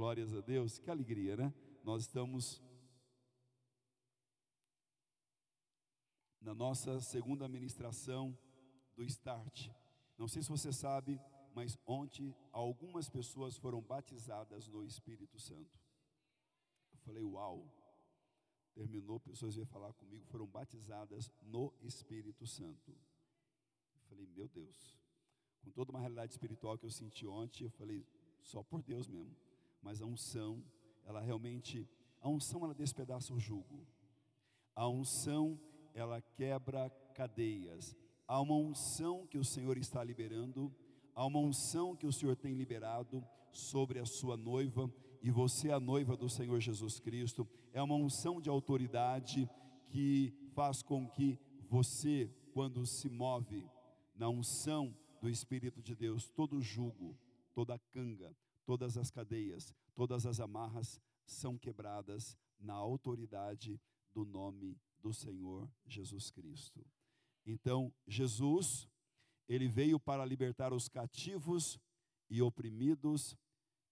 Glórias a Deus, que alegria, né? Nós estamos na nossa segunda ministração do Start. Não sei se você sabe, mas ontem algumas pessoas foram batizadas no Espírito Santo. Eu falei, uau! Terminou, pessoas vieram falar comigo, foram batizadas no Espírito Santo. Eu falei, meu Deus, com toda uma realidade espiritual que eu senti ontem, eu falei, só por Deus mesmo. Mas a unção, ela realmente, a unção ela despedaça o jugo. A unção, ela quebra cadeias. Há uma unção que o Senhor está liberando há uma unção que o Senhor tem liberado sobre a sua noiva, e você, é a noiva do Senhor Jesus Cristo, é uma unção de autoridade que faz com que você, quando se move na unção do Espírito de Deus, todo jugo, toda canga, todas as cadeias, todas as amarras são quebradas na autoridade do nome do Senhor Jesus Cristo. Então, Jesus ele veio para libertar os cativos e oprimidos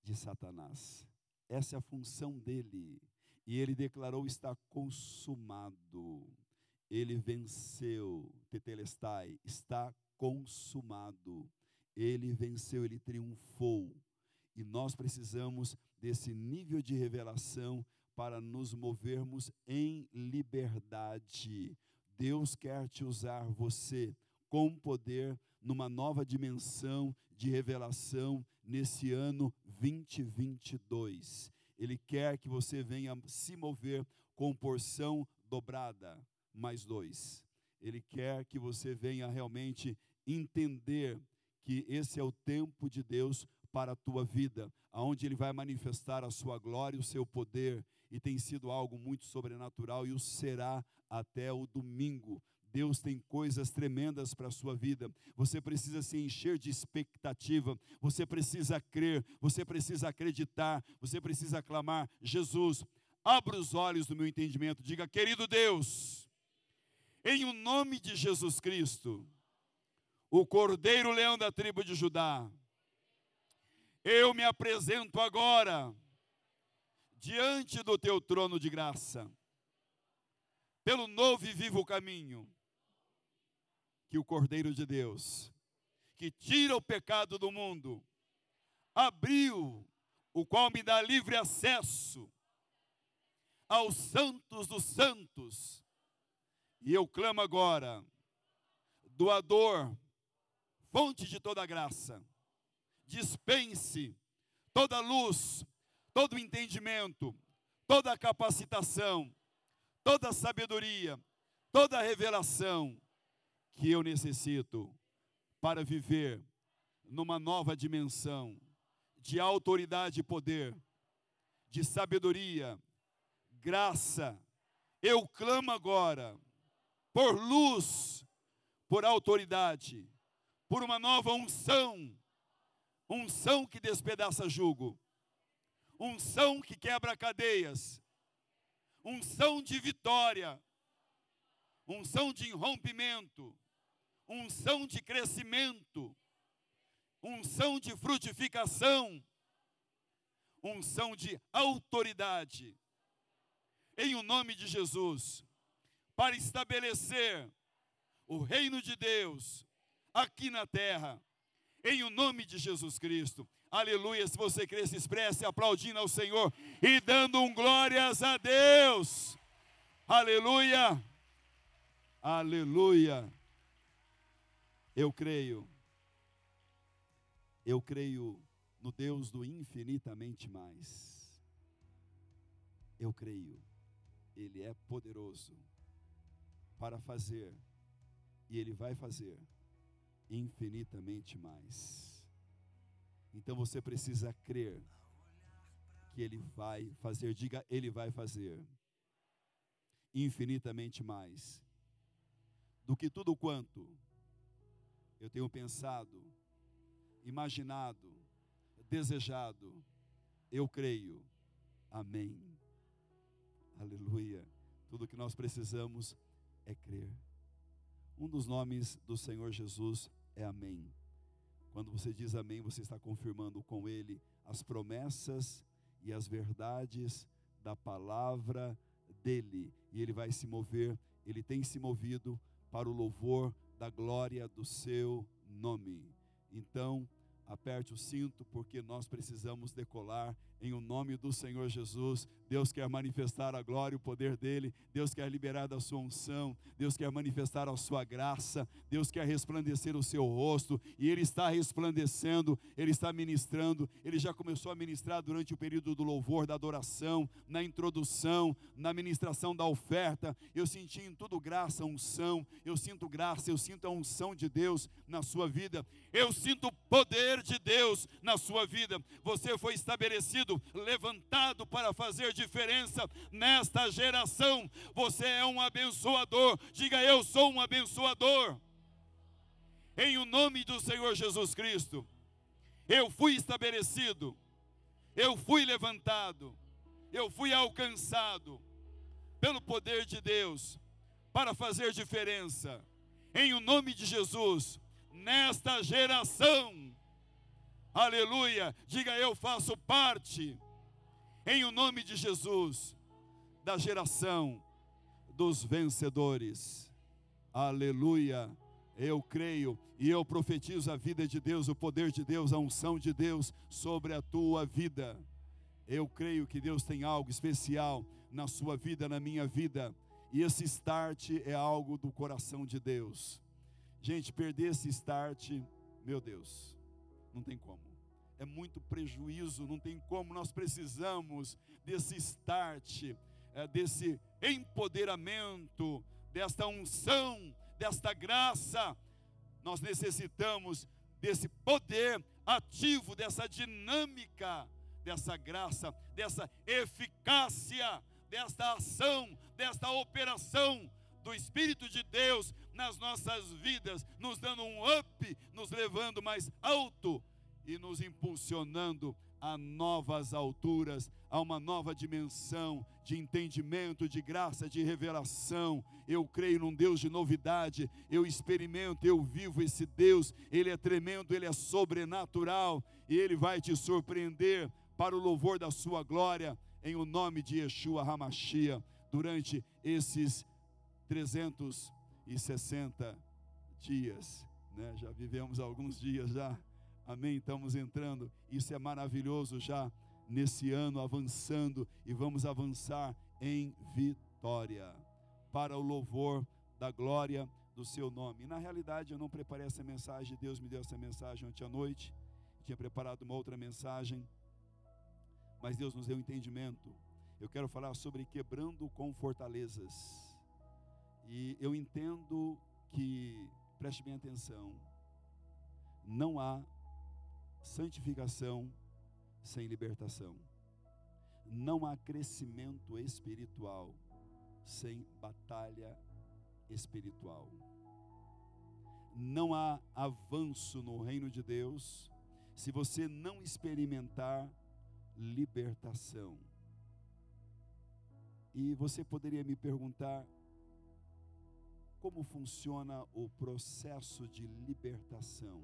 de Satanás. Essa é a função dele. E ele declarou: está consumado. Ele venceu, Tetelestai, está consumado. Ele venceu, ele triunfou. E nós precisamos desse nível de revelação para nos movermos em liberdade. Deus quer te usar você com poder numa nova dimensão de revelação nesse ano 2022. Ele quer que você venha se mover com porção dobrada, mais dois. Ele quer que você venha realmente entender que esse é o tempo de Deus para a tua vida, aonde ele vai manifestar a sua glória, o seu poder, e tem sido algo muito sobrenatural e o será até o domingo. Deus tem coisas tremendas para a sua vida. Você precisa se encher de expectativa, você precisa crer, você precisa acreditar, você precisa clamar: Jesus, abra os olhos do meu entendimento. Diga, querido Deus, em o nome de Jesus Cristo, o Cordeiro Leão da tribo de Judá, eu me apresento agora diante do teu trono de graça, pelo novo e vivo caminho que o Cordeiro de Deus, que tira o pecado do mundo, abriu, o qual me dá livre acesso aos santos dos santos. E eu clamo agora, doador, fonte de toda graça, dispense toda luz, todo entendimento, toda capacitação, toda sabedoria, toda revelação que eu necessito para viver numa nova dimensão de autoridade e poder, de sabedoria, graça. Eu clamo agora por luz, por autoridade, por uma nova unção, unção que despedaça jugo, unção que quebra cadeias, unção de vitória, unção de irrompimento, unção de crescimento, unção de frutificação, unção de autoridade, em o nome de Jesus, para estabelecer o reino de Deus aqui na terra, em o nome de Jesus Cristo. Aleluia. Se você crê, se expresse aplaudindo ao Senhor e dando um glórias a Deus. Aleluia. Aleluia. Eu creio, eu creio no Deus do infinitamente mais. Eu creio, Ele é poderoso para fazer, e Ele vai fazer infinitamente mais. Então você precisa crer que Ele vai fazer, diga, Ele vai fazer infinitamente mais do que tudo quanto eu tenho pensado, imaginado, desejado, eu creio. Amém. Aleluia. Tudo que nós precisamos é crer. Um dos nomes do Senhor Jesus é Amém. Quando você diz Amém, você está confirmando com Ele as promessas e as verdades da palavra dele. E ele vai se mover, ele tem se movido para o louvor da glória do seu nome. Então, aperte o cinto, porque nós precisamos decolar em o nome do Senhor Jesus. Deus quer manifestar a glória e o poder dele, Deus quer liberar da sua unção, Deus quer manifestar a sua graça, Deus quer resplandecer o seu rosto, e ele está resplandecendo, ele está ministrando, ele já começou a ministrar durante o período do louvor, da adoração, na introdução, na ministração da oferta. Eu senti em tudo graça, unção, eu sinto graça, eu sinto a unção de Deus na sua vida, eu sinto o poder de Deus na sua vida. Você foi estabelecido levantado para fazer diferença nesta geração. Você é um abençoador. Diga eu sou um abençoador. Em o nome do Senhor Jesus Cristo, eu fui estabelecido, eu fui levantado, eu fui alcançado pelo poder de Deus para fazer diferença. Em o nome de Jesus, nesta geração, aleluia, diga eu faço parte, em o nome de Jesus, da geração dos vencedores, aleluia. Eu creio e eu profetizo a vida de Deus, o poder de Deus, a unção de Deus sobre a tua vida. Eu creio que Deus tem algo especial na sua vida, na minha vida, e esse start é algo do coração de Deus. Gente, perder esse start, meu Deus, não tem como é muito prejuízo, não tem como, nós precisamos desse start, é, desse empoderamento, desta unção, desta graça. Nós necessitamos desse poder ativo, dessa dinâmica, dessa graça, dessa eficácia, desta ação, desta operação do Espírito de Deus nas nossas vidas, nos dando um up, nos levando mais alto e nos impulsionando a novas alturas, a uma nova dimensão de entendimento, de graça, de revelação. Eu creio num Deus de novidade, eu experimento, eu vivo esse Deus, ele é tremendo, ele é sobrenatural e ele vai te surpreender para o louvor da sua glória, em o nome de Yeshua Hamashia, durante esses 360 dias. Né? Já vivemos alguns dias já Amém? Estamos entrando. Isso é maravilhoso já nesse ano, avançando e vamos avançar em vitória para o louvor da glória do seu nome. E na realidade, eu não preparei essa mensagem, Deus me deu essa mensagem ontem à noite. Eu tinha preparado uma outra mensagem, mas Deus nos deu entendimento. Eu quero falar sobre quebrando com fortalezas. E eu entendo que, preste bem atenção, não há santificação sem libertação. Não há crescimento espiritual sem batalha espiritual. Não há avanço no reino de Deus se você não experimentar libertação. E você poderia me perguntar como funciona o processo de libertação.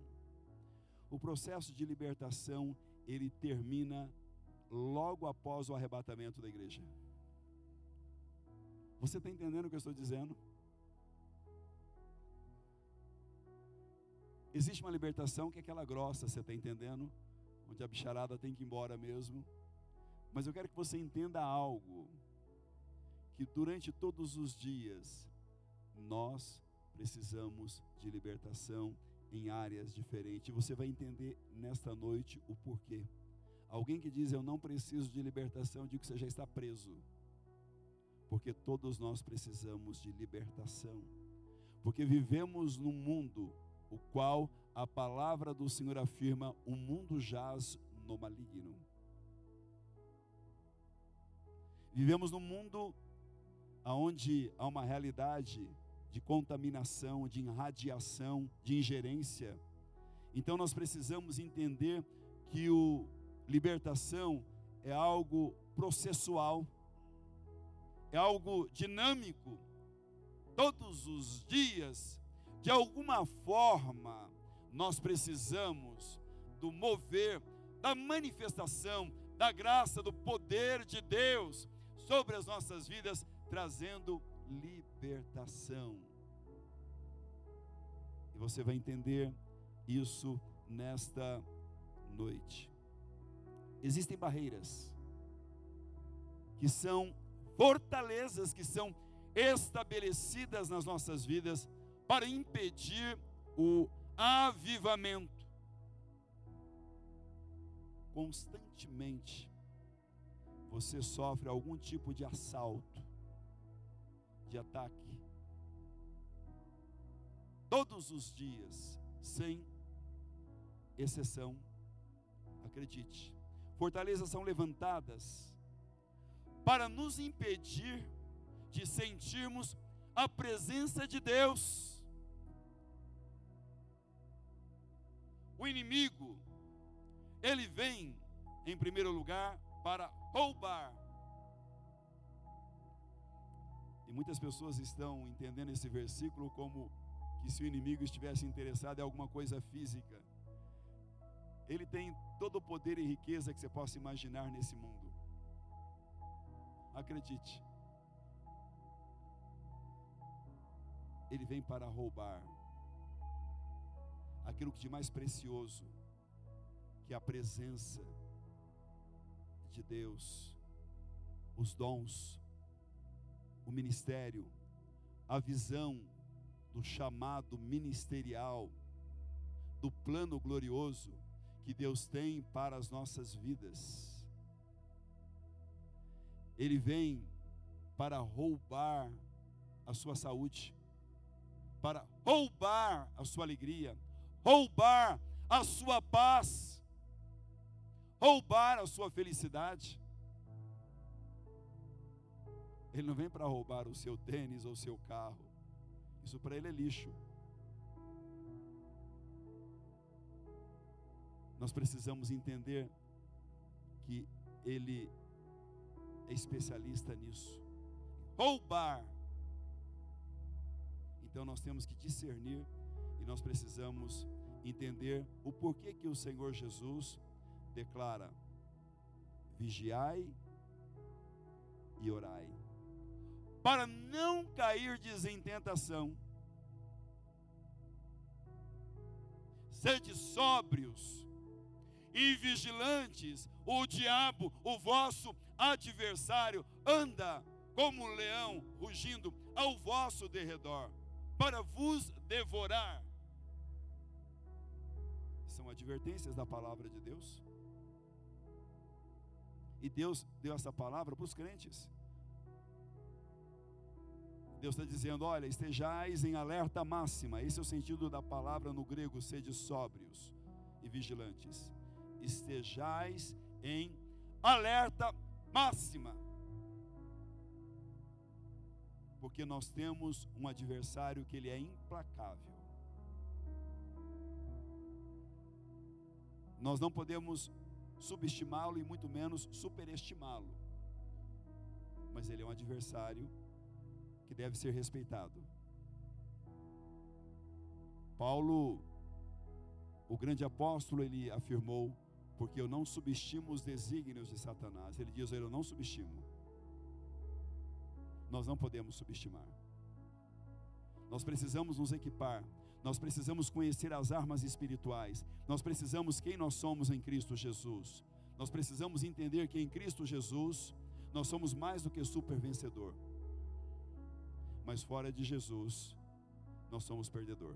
O processo de libertação, ele termina logo após o arrebatamento da igreja. Você está entendendo o que eu estou dizendo? Existe uma libertação que é aquela grossa, você está entendendo? Onde a bicharada tem que ir embora mesmo. Mas eu quero que você entenda algo: que durante todos os dias nós precisamos de libertação em áreas diferentes. Você vai entender nesta noite o porquê. Alguém que diz eu não preciso de libertação, eu digo que você já está preso. Porque todos nós precisamos de libertação. Porque vivemos num mundo o qual a palavra do Senhor afirma: o mundo jaz no maligno. Vivemos num mundo onde há uma realidade de contaminação, de irradiação, de ingerência. Então nós precisamos entender que o libertação é algo processual, é algo dinâmico. Todos os dias, de alguma forma, nós precisamos do mover, da manifestação, da graça, do poder de Deus sobre as nossas vidas, trazendo libertação. E você vai entender isso nesta noite. Existem barreiras que são fortalezas que são estabelecidas nas nossas vidas para impedir o avivamento. Constantemente você sofre algum tipo de assalto, de ataque. Todos os dias, sem exceção, acredite. Fortalezas são levantadas para nos impedir de sentirmos a presença de Deus. O inimigo, ele vem, em primeiro lugar, para roubar. Muitas pessoas estão entendendo esse versículo como que se o inimigo estivesse interessado em alguma coisa física. Ele tem todo o poder e riqueza que você possa imaginar nesse mundo. Acredite. Ele vem para roubar aquilo que de mais precioso, que é a presença de Deus, os dons, o ministério, a visão do chamado ministerial, do plano glorioso que Deus tem para as nossas vidas. Ele vem para roubar a sua saúde, para roubar a sua alegria, roubar a sua paz roubar a sua felicidade. Ele não vem para roubar o seu tênis ou o seu carro. Isso para ele é lixo. Nós precisamos entender que ele é especialista nisso. Roubar. Então nós temos que discernir e nós precisamos entender o porquê que o Senhor Jesus declara: vigiai e orai, para não cairdes em tentação. Sede sóbrios e vigilantes, o diabo, o vosso adversário, anda como um leão rugindo ao vosso derredor, para vos devorar. São advertências da palavra de Deus. E Deus deu essa palavra para os crentes. Deus está dizendo: olha, estejais em alerta máxima. Esse é o sentido da palavra no grego, sede sóbrios e vigilantes. Estejais em alerta máxima. Porque nós temos um adversário que ele é implacável. Nós não podemos subestimá-lo e muito menos superestimá-lo. Mas ele é um adversário que deve ser respeitado. Paulo, o grande apóstolo, ele afirmou: porque eu não subestimo os desígnios de Satanás. Ele diz: eu não subestimo. Nós não podemos subestimar. Nós precisamos nos equipar nós precisamos conhecer as armas espirituais. Nós precisamos quem nós somos em Cristo Jesus. Nós precisamos entender que em Cristo Jesus nós somos mais do que super vencedor. Mas fora de Jesus, nós somos perdedor.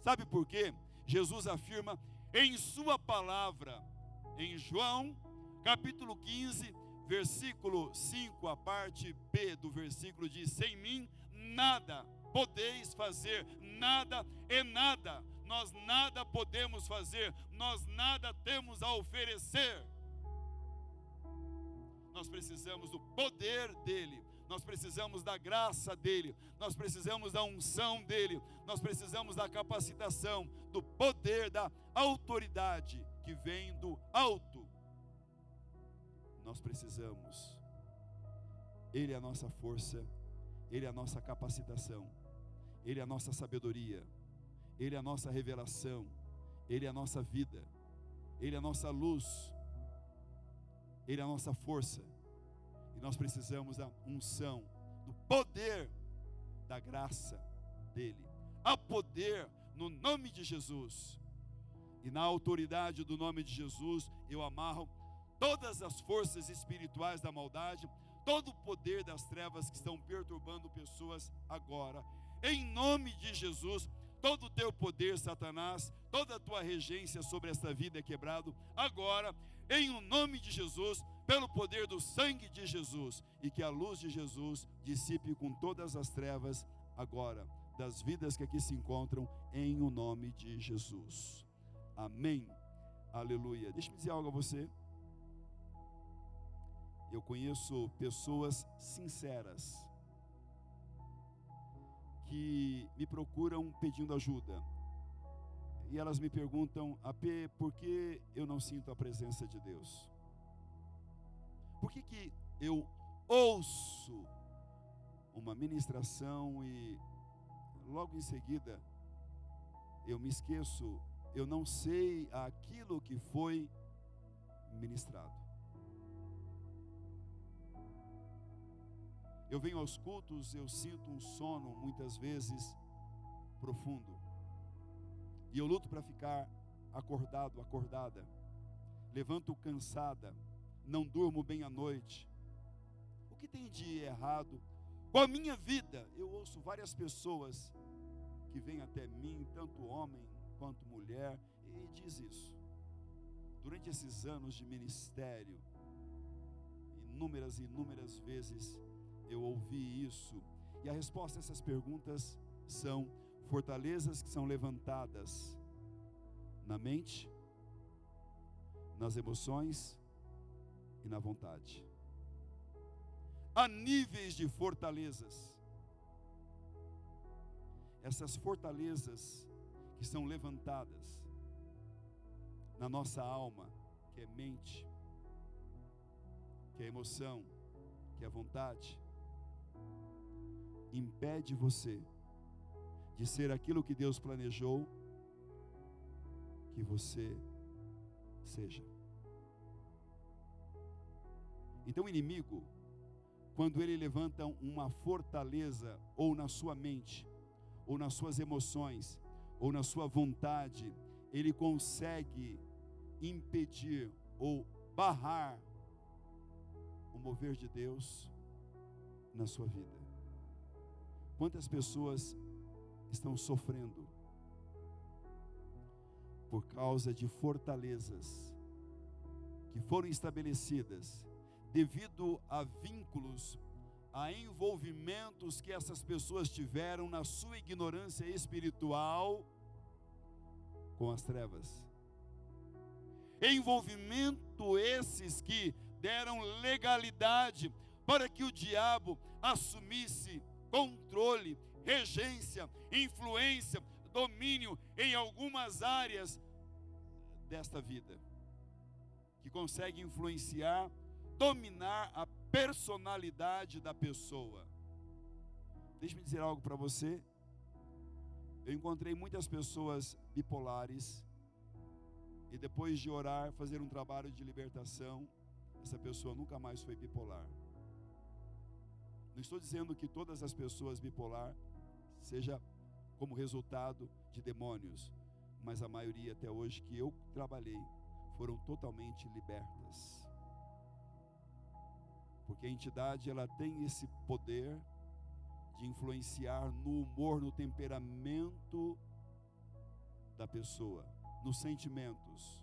Sabe por quê? Jesus afirma em sua palavra, em João, capítulo 15, versículo 5, a parte B do versículo diz: Sem mim nada podeis fazer, nada é nada. Nós nada podemos fazer, nós nada temos a oferecer. Nós precisamos do poder dele, nós precisamos da graça dele, nós precisamos da unção dele, nós precisamos da capacitação, do poder, da autoridade que vem do alto. Nós precisamos, ele é a nossa força. Ele é a nossa capacitação, Ele é a nossa sabedoria, Ele é a nossa revelação, Ele é a nossa vida, Ele é a nossa luz, Ele é a nossa força, e nós precisamos da unção, do poder da graça dEle. Há poder no nome de Jesus, e na autoridade do nome de Jesus, eu amarro todas as forças espirituais da maldade, todo o poder das trevas que estão perturbando pessoas agora. Em nome de Jesus, todo o teu poder, Satanás, toda a tua regência sobre esta vida é quebrado agora, em o nome de Jesus, pelo poder do sangue de Jesus, e que a luz de Jesus dissipe com todas as trevas agora das vidas que aqui se encontram, em o nome de Jesus. Amém. Aleluia. Deixa-me dizer algo a você. Eu conheço pessoas sinceras que me procuram pedindo ajuda. E elas me perguntam, AP, por que eu não sinto a presença de Deus? Por que, que eu ouço uma ministração e logo em seguida eu me esqueço, eu não sei aquilo que foi ministrado? Eu venho aos cultos, eu sinto um sono muitas vezes profundo. E eu luto para ficar acordado, acordada. Levanto cansada, não durmo bem à noite. O que tem de errado com a minha vida? Eu ouço várias pessoas que vêm até mim, tanto homem quanto mulher, e diz isso. Durante esses anos de ministério, inúmeras e inúmeras vezes eu ouvi isso. E a resposta a essas perguntas são fortalezas que são levantadas na mente, nas emoções e na vontade. Há níveis de fortalezas. Essas fortalezas que são levantadas na nossa alma, que é mente, que é emoção, que é vontade, impede você de ser aquilo que Deus planejou que você seja. Então o inimigo, quando ele levanta uma fortaleza ou na sua mente, ou nas suas emoções, ou na sua vontade, ele consegue impedir ou barrar o mover de Deus na sua vida. Quantas pessoas estão sofrendo por causa de fortalezas que foram estabelecidas devido a vínculos, a envolvimentos que essas pessoas tiveram na sua ignorância espiritual com as trevas. Envolvimento esses que deram legalidade para que o diabo assumisse controle, regência, influência, domínio em algumas áreas desta vida, que consegue influenciar, dominar a personalidade da pessoa. Deixe-me dizer algo para você. Eu encontrei muitas pessoas bipolares e depois de orar, fazer um trabalho de libertação, essa pessoa nunca mais foi bipolar. Não estou dizendo que todas as pessoas bipolar seja como resultado de demônios, mas a maioria até hoje que eu trabalhei foram totalmente libertas. Porque a entidade ela tem esse poder de influenciar no humor, no temperamento da pessoa, nos sentimentos.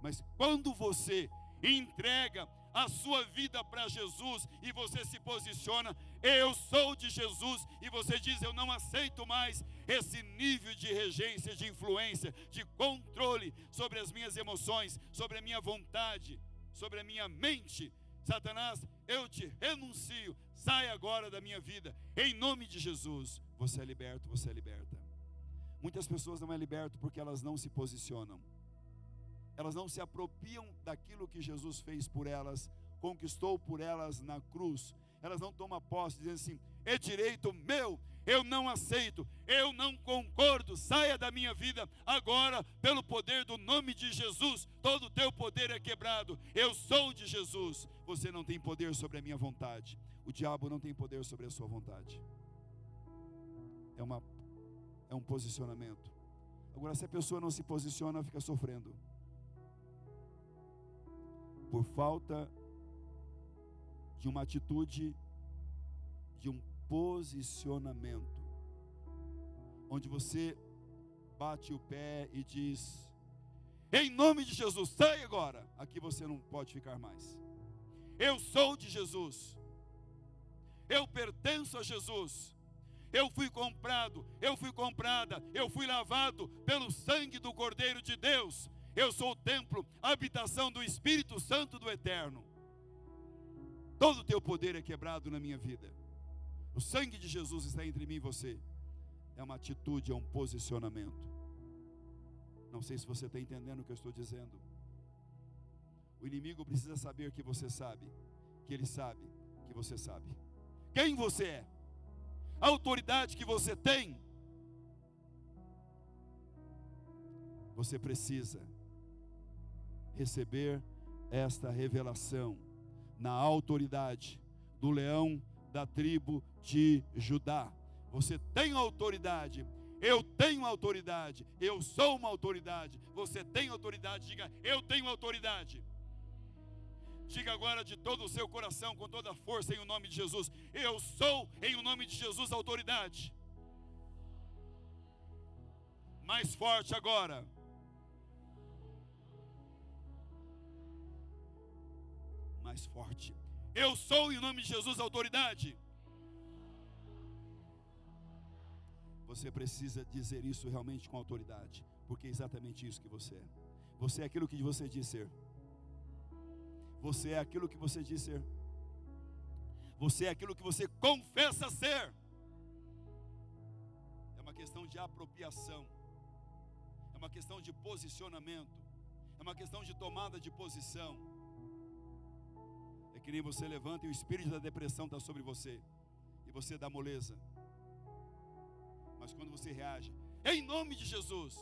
Mas quando você entrega a sua vida para Jesus e você se posiciona, eu sou de Jesus, e você diz, eu não aceito mais esse nível de regência, de influência, de controle sobre as minhas emoções, sobre a minha vontade, sobre a minha mente. Satanás, eu te renuncio, sai agora da minha vida, em nome de Jesus. Você é liberto, você é liberta. Muitas pessoas não é liberto porque elas não se posicionam elas não se apropriam daquilo que Jesus fez por elas, conquistou por elas na cruz. Elas não tomam posse, dizendo assim: é direito meu, eu não aceito, eu não concordo, saia da minha vida agora, pelo poder do nome de Jesus. Todo o teu poder é quebrado, eu sou de Jesus. Você não tem poder sobre a minha vontade, o diabo não tem poder sobre a sua vontade. É, uma, é um posicionamento. Agora, se a pessoa não se posiciona, fica sofrendo. Por falta de uma atitude, de um posicionamento, onde você bate o pé e diz: Em nome de Jesus, sai agora. Aqui você não pode ficar mais. Eu sou de Jesus. Eu pertenço a Jesus. Eu fui comprado, eu fui comprada, eu fui lavado pelo sangue do Cordeiro de Deus. Eu sou o templo, a habitação do Espírito Santo do Eterno. Todo o teu poder é quebrado na minha vida. O sangue de Jesus está entre mim e você. É uma atitude, é um posicionamento. Não sei se você está entendendo o que eu estou dizendo. O inimigo precisa saber que você sabe, que ele sabe que você sabe. Quem você é? A autoridade que você tem. Você precisa receber esta revelação na autoridade do leão da tribo de Judá. Você tem autoridade. Eu tenho autoridade. Eu sou uma autoridade. Você tem autoridade. Diga, eu tenho autoridade. Diga agora de todo o seu coração, com toda a força, em o nome de Jesus. Eu sou, em o nome de Jesus, autoridade. Mais forte agora. Mais forte. Eu sou, em nome de Jesus, autoridade. Você precisa dizer isso realmente com autoridade, porque é exatamente isso que você é. Você é aquilo que você diz ser. Você é aquilo que você diz ser. Você é aquilo que você confessa ser. É uma questão de apropriação. É uma questão de posicionamento. É uma questão de tomada de posição. Que nem você levanta e o espírito da depressão está sobre você. E você dá moleza. Mas quando você reage, em nome de Jesus,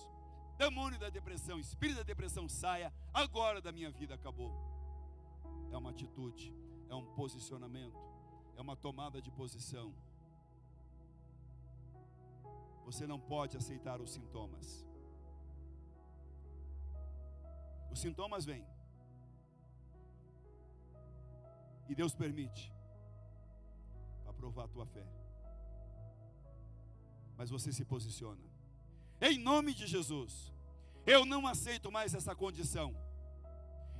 demônio da depressão, espírito da depressão, saia agora da minha vida, acabou. É uma atitude, é um posicionamento, é uma tomada de posição. Você não pode aceitar os sintomas. Os sintomas vêm. E Deus permite para provar a tua fé mas você se posiciona. Em nome de Jesus, eu não aceito mais essa condição.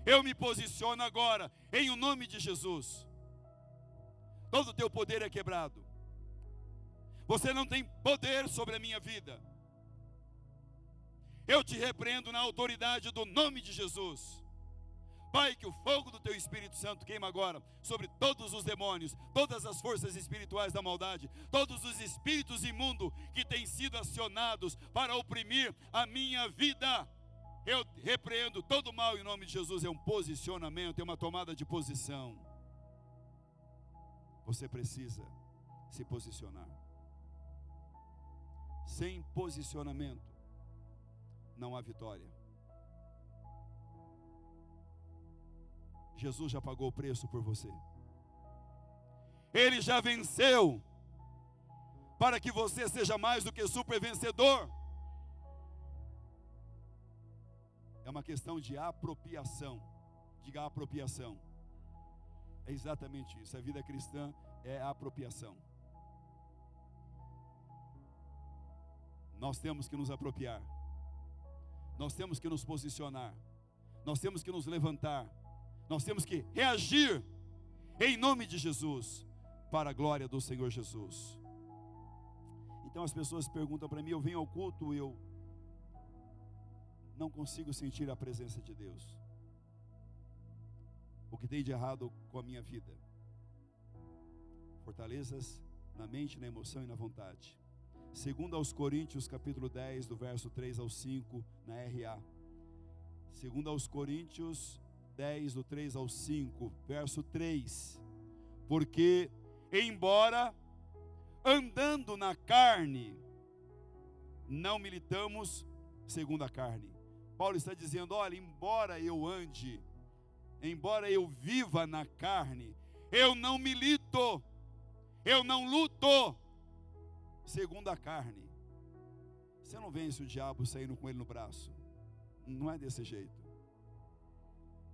Eu me posiciono agora, em o nome de Jesus. Todo o teu poder é quebrado. Você não tem poder sobre a minha vida. Eu te repreendo na autoridade do nome de Jesus. Pai, que o fogo do teu Espírito Santo queima agora sobre todos os demônios, todas as forças espirituais da maldade, todos os espíritos imundos que têm sido acionados para oprimir a minha vida. Eu repreendo todo mal em nome de Jesus. É um posicionamento, é uma tomada de posição. Você precisa se posicionar. Sem posicionamento, não há vitória. Jesus já pagou o preço por você. Ele já venceu para que você seja mais do que super vencedor. É uma questão de apropriação. Diga apropriação. É exatamente isso. A vida cristã é a apropriação. Nós temos que nos apropriar. Nós temos que nos posicionar. Nós temos que nos levantar nós temos que reagir em nome de Jesus, para a glória do Senhor Jesus. Então as pessoas perguntam para mim: eu venho ao culto e eu não consigo sentir a presença de Deus. O que tem de errado com a minha vida? Fortalezas na mente, na emoção e na vontade. Segundo aos Coríntios, capítulo 10, do verso 3 ao 5, na RA. Segundo aos Coríntios 10, do 3 ao 5, verso 3. Porque, embora andando na carne, não militamos segundo a carne. Paulo está dizendo: olha, embora eu ande, embora eu viva na carne, eu não milito, eu não luto segundo a carne. Você não vence o diabo saindo com ele no braço. Não é desse jeito.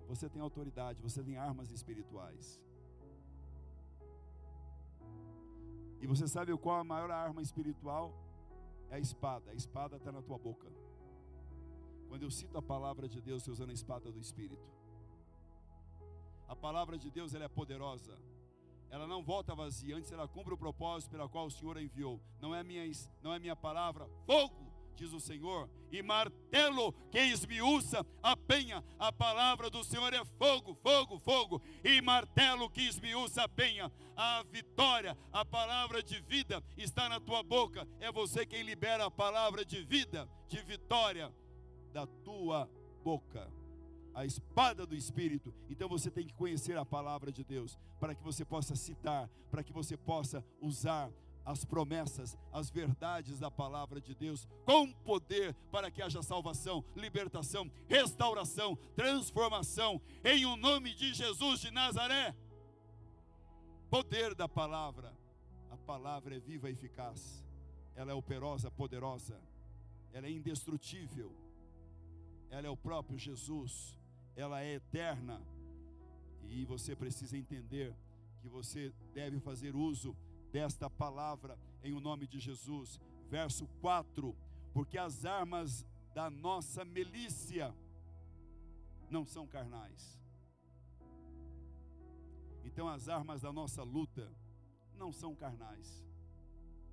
Você tem autoridade, você tem armas espirituais. E você sabe qual a maior arma espiritual? É a espada. A espada está na tua boca. Quando eu cito a palavra de Deus, usando a espada do Espírito. A palavra de Deus ela é poderosa. Ela não volta vazia, antes ela cumpre o propósito pela qual o Senhor a enviou. Não é minha, não é minha palavra, fogo diz o Senhor, e martelo que esmiuça a penha. A palavra do Senhor é fogo, fogo, fogo, e martelo que esmiuça a penha. A vitória, a palavra de vida está na tua boca. É você quem libera a palavra de vida, de vitória da tua boca. A espada do Espírito. Então você tem que conhecer a palavra de Deus, para que você possa citar, para que você possa usar as promessas, as verdades da palavra de Deus com poder para que haja salvação, libertação, restauração, transformação em o um nome de Jesus de Nazaré. Poder da palavra. A palavra é viva e eficaz. Ela é operosa, poderosa. Ela é indestrutível. Ela é o próprio Jesus. Ela é eterna. E você precisa entender que você deve fazer uso desta palavra em o nome de Jesus. Verso 4: Porque as armas da nossa milícia não são carnais. Então as armas da nossa luta não são carnais,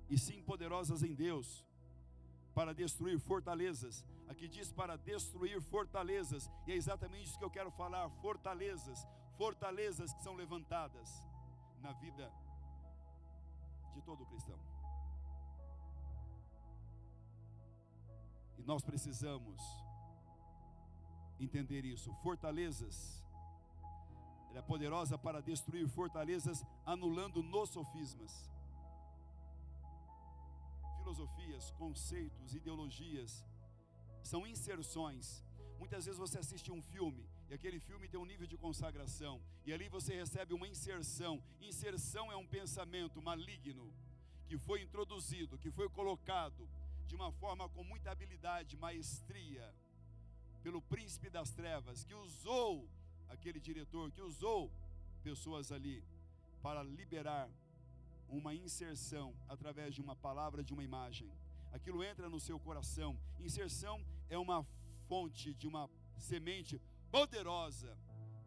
e sim poderosas em Deus para destruir fortalezas. Aqui diz para destruir fortalezas, e é exatamente isso que eu quero falar: fortalezas, fortalezas que são levantadas na vida de todo cristão. E nós precisamos entender isso. Fortalezas, ela é poderosa para destruir fortalezas, anulando nos sofismas. Filosofias, conceitos, ideologias são inserções. Muitas vezes você assiste um filme e aquele filme tem um nível de consagração, e ali você recebe uma inserção. Inserção é um pensamento maligno que foi introduzido, que foi colocado de uma forma com muita habilidade, maestria, pelo príncipe das trevas, que usou aquele diretor, que usou pessoas ali para liberar uma inserção através de uma palavra, de uma imagem. Aquilo entra no seu coração. Inserção é uma fonte de uma semente poderosa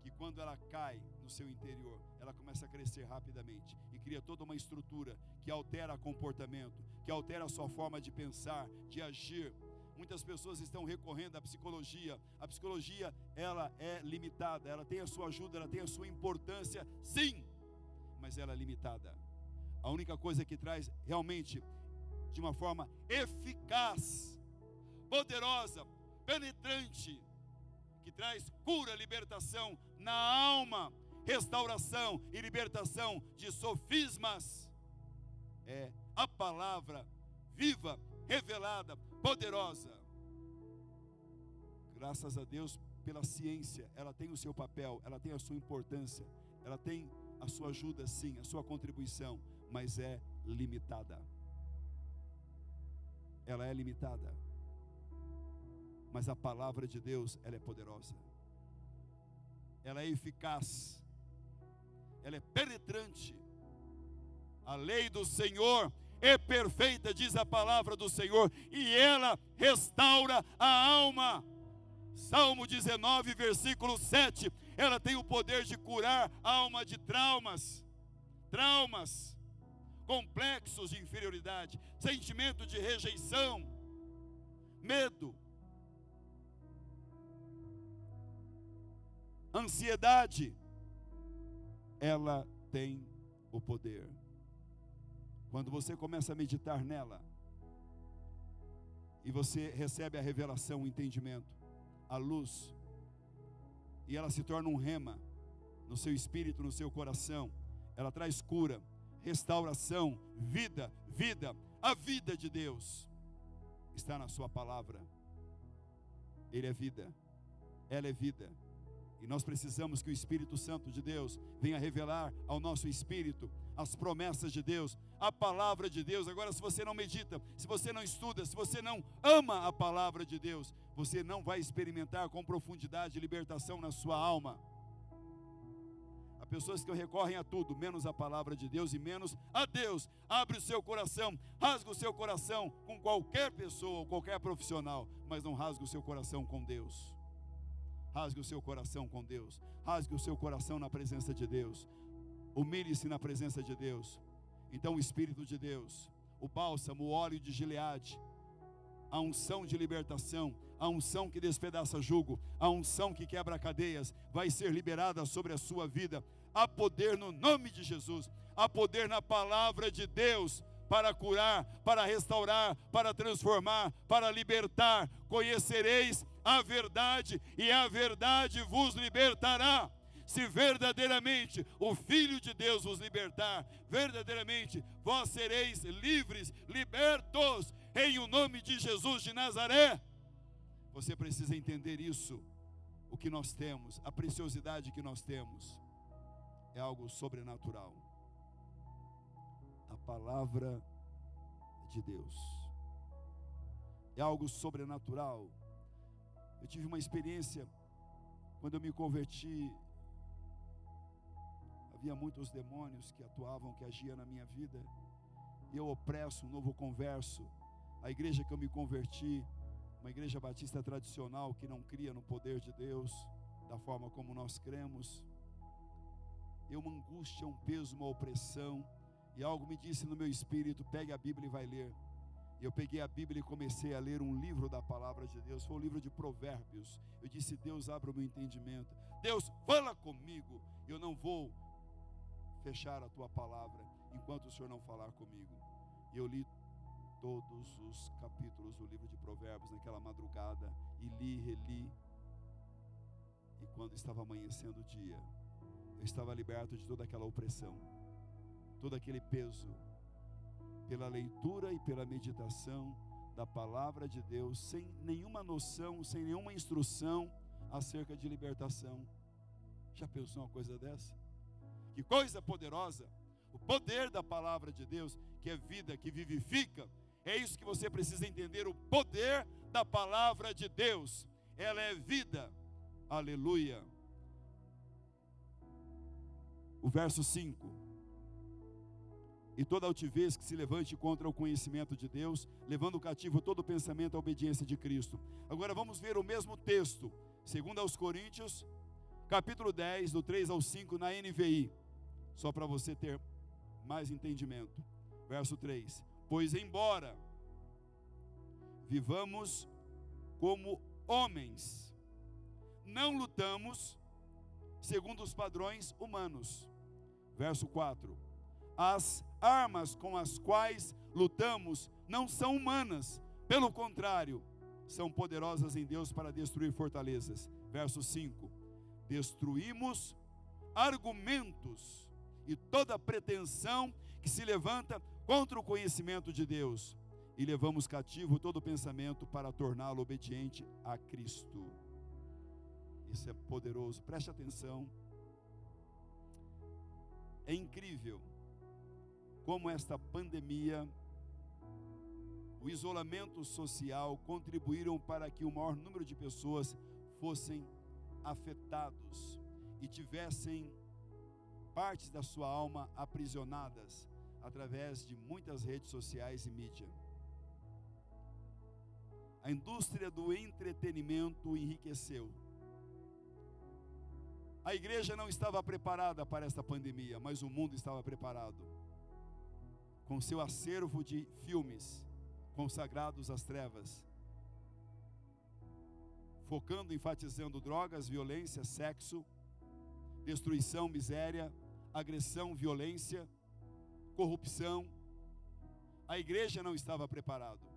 que quando ela cai no seu interior, ela começa a crescer rapidamente e cria toda uma estrutura que altera comportamento, que altera a sua forma de pensar, de agir. Muitas pessoas estão recorrendo à psicologia. A psicologia, ela é limitada, ela tem a sua ajuda, ela tem a sua importância, sim, mas ela é limitada. A única coisa que traz realmente de uma forma eficaz, poderosa, penetrante, que traz cura, libertação na alma, restauração e libertação de sofismas, é a palavra viva, revelada, poderosa. Graças a Deus pela ciência, ela tem o seu papel, ela tem a sua importância, ela tem a sua ajuda, sim, a sua contribuição, mas é limitada. Ela é limitada mas a palavra de Deus, ela é poderosa. Ela é eficaz. Ela é penetrante. A lei do Senhor é perfeita, diz a palavra do Senhor, e ela restaura a alma. Salmo 19, versículo 7. Ela tem o poder de curar a alma de traumas, traumas, complexos de inferioridade, sentimento de rejeição, medo, ansiedade, ela tem o poder. Quando você começa a meditar nela, e você recebe a revelação, o entendimento, a luz, e ela se torna um rema no seu espírito, no seu coração, ela traz cura, restauração, vida, vida. A vida de Deus está na Sua palavra. Ele é vida, ela é vida. E nós precisamos que o Espírito Santo de Deus venha revelar ao nosso espírito as promessas de Deus, a palavra de Deus. Agora, se você não medita, se você não estuda, se você não ama a palavra de Deus, você não vai experimentar com profundidade libertação na sua alma. Há pessoas que recorrem a tudo, menos a palavra de Deus e menos a Deus. Abre o seu coração, rasga o seu coração com qualquer pessoa qualquer profissional, mas não rasga o seu coração com Deus. Rasgue o seu coração com Deus. Rasgue o seu coração na presença de Deus. Humilhe-se na presença de Deus. Então o Espírito de Deus, o bálsamo, o óleo de Gileade, a unção de libertação, a unção que despedaça jugo, a unção que quebra cadeias, vai ser liberada sobre a sua vida. Há poder no nome de Jesus, há poder na palavra de Deus para curar, para restaurar, para transformar, para libertar. Conhecereis a verdade, e a verdade vos libertará. Se verdadeiramente o Filho de Deus vos libertar, verdadeiramente vós sereis livres, libertos, em o nome de Jesus de Nazaré. Você precisa entender isso. O que nós temos, a preciosidade que nós temos, é algo sobrenatural. A palavra de Deus é algo sobrenatural eu tive uma experiência quando eu me converti. Havia muitos demônios que atuavam, que agiam na minha vida. E eu opresso um novo converso. A igreja que eu me converti, uma igreja batista tradicional que não cria no poder de Deus, da forma como nós cremos. Eu uma angústia, um peso, uma opressão. E algo me disse no meu espírito: pegue a Bíblia e vai ler. Eu peguei a Bíblia e comecei a ler um livro da palavra de Deus, foi o um livro de Provérbios. Eu disse: Deus, abra o meu entendimento. Deus, fala comigo. Eu não vou fechar a tua palavra enquanto o Senhor não falar comigo. E eu li todos os capítulos do livro de Provérbios naquela madrugada, e li, reli. E quando estava amanhecendo o dia, eu estava liberto de toda aquela opressão, todo aquele peso pela leitura e pela meditação da palavra de Deus, sem nenhuma noção, sem nenhuma instrução acerca de libertação. Já pensou uma coisa dessa? Que coisa poderosa! O poder da palavra de Deus, que é vida, que vivifica. É isso que você precisa entender: o poder da palavra de Deus. Ela é vida. Aleluia. O verso 5 e toda altivez que se levante contra o conhecimento de Deus, levando cativo todo pensamento à obediência de Cristo. Agora vamos ver o mesmo texto, segundo aos Coríntios, capítulo 10, do 3 ao 5 na NVI, só para você ter mais entendimento. Verso 3: Pois embora vivamos como homens, não lutamos segundo os padrões humanos. Verso 4: As armas com as quais lutamos não são humanas, pelo contrário, são poderosas em Deus para destruir fortalezas. Verso 5: Destruímos argumentos e toda pretensão que se levanta contra o conhecimento de Deus, e levamos cativo todo pensamento para torná-lo obediente a Cristo. Isso é poderoso, preste atenção. É incrível como esta pandemia, o isolamento social contribuíram para que o maior número de pessoas fossem afetados e tivessem partes da sua alma aprisionadas através de muitas redes sociais e mídia. A indústria do entretenimento enriqueceu. A igreja não estava preparada para esta pandemia, mas o mundo estava preparado com seu acervo de filmes consagrados às trevas, focando, enfatizando drogas, violência, sexo, destruição, miséria, agressão, violência, corrupção. A igreja não estava preparado,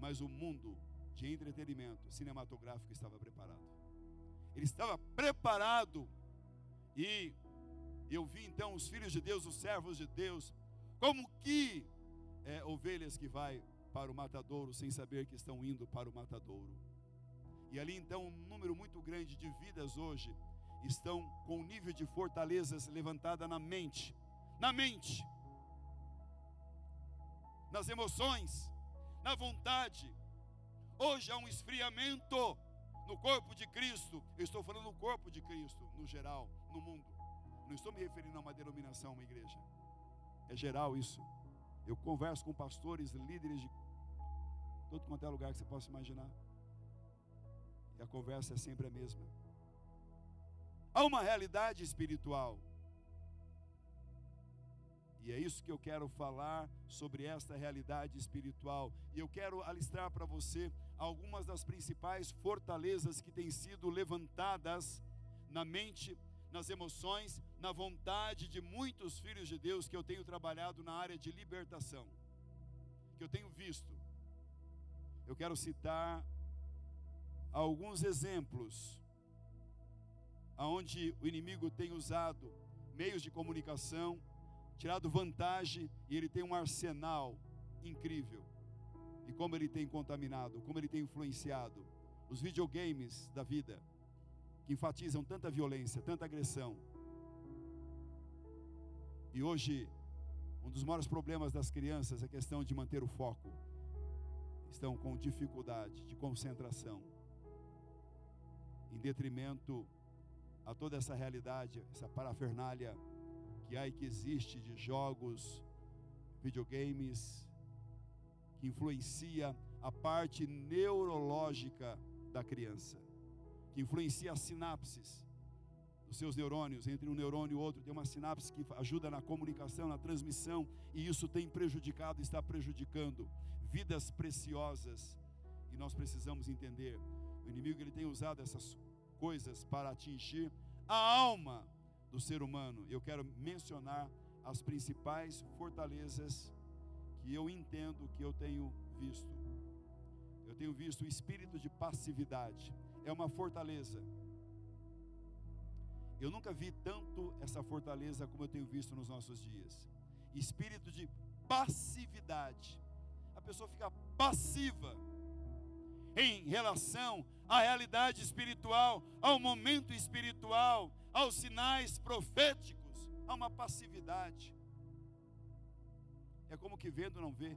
mas o mundo de entretenimento cinematográfico estava preparado. Ele estava preparado e eu vi então os filhos de Deus, os servos de Deus, como que é, ovelhas que vai para o matadouro sem saber que estão indo para o matadouro. E ali então um número muito grande de vidas hoje estão com um nível de fortalezas levantada na mente, na mente, nas emoções, na vontade. Hoje há um esfriamento no corpo de Cristo. Eu estou falando no corpo de Cristo, no geral, no mundo. Não estou me referindo a uma denominação, uma igreja. É geral isso. Eu converso com pastores, líderes de todo quanto é lugar que você possa imaginar. E a conversa é sempre a mesma. Há uma realidade espiritual. E é isso que eu quero falar sobre esta realidade espiritual. E eu quero alistar para você algumas das principais fortalezas que têm sido levantadas na mente, nas emoções, na vontade de muitos filhos de Deus que eu tenho trabalhado na área de libertação, que eu tenho visto. Eu quero citar alguns exemplos aonde o inimigo tem usado meios de comunicação, tirado vantagem e ele tem um arsenal incrível. E como ele tem contaminado, como ele tem influenciado os videogames da vida, que enfatizam tanta violência, tanta agressão. E hoje, um dos maiores problemas das crianças é a questão de manter o foco. Estão com dificuldade de concentração, em detrimento a toda essa realidade, essa parafernália que há e que existe de jogos, videogames, que influencia a parte neurológica da criança, que influencia as sinapses dos seus neurônios, entre um neurônio e outro, tem uma sinapse que ajuda na comunicação, na transmissão, e isso tem prejudicado, está prejudicando vidas preciosas. E nós precisamos entender, o inimigo ele tem usado essas coisas para atingir a alma do ser humano. Eu quero mencionar as principais fortalezas que eu entendo que eu tenho visto. Eu tenho visto o espírito de passividade, é uma fortaleza. Eu nunca vi tanto essa fortaleza como eu tenho visto nos nossos dias. Espírito de passividade. A pessoa fica passiva em relação à realidade espiritual, ao momento espiritual, aos sinais proféticos, há uma passividade. É como que vendo não vê,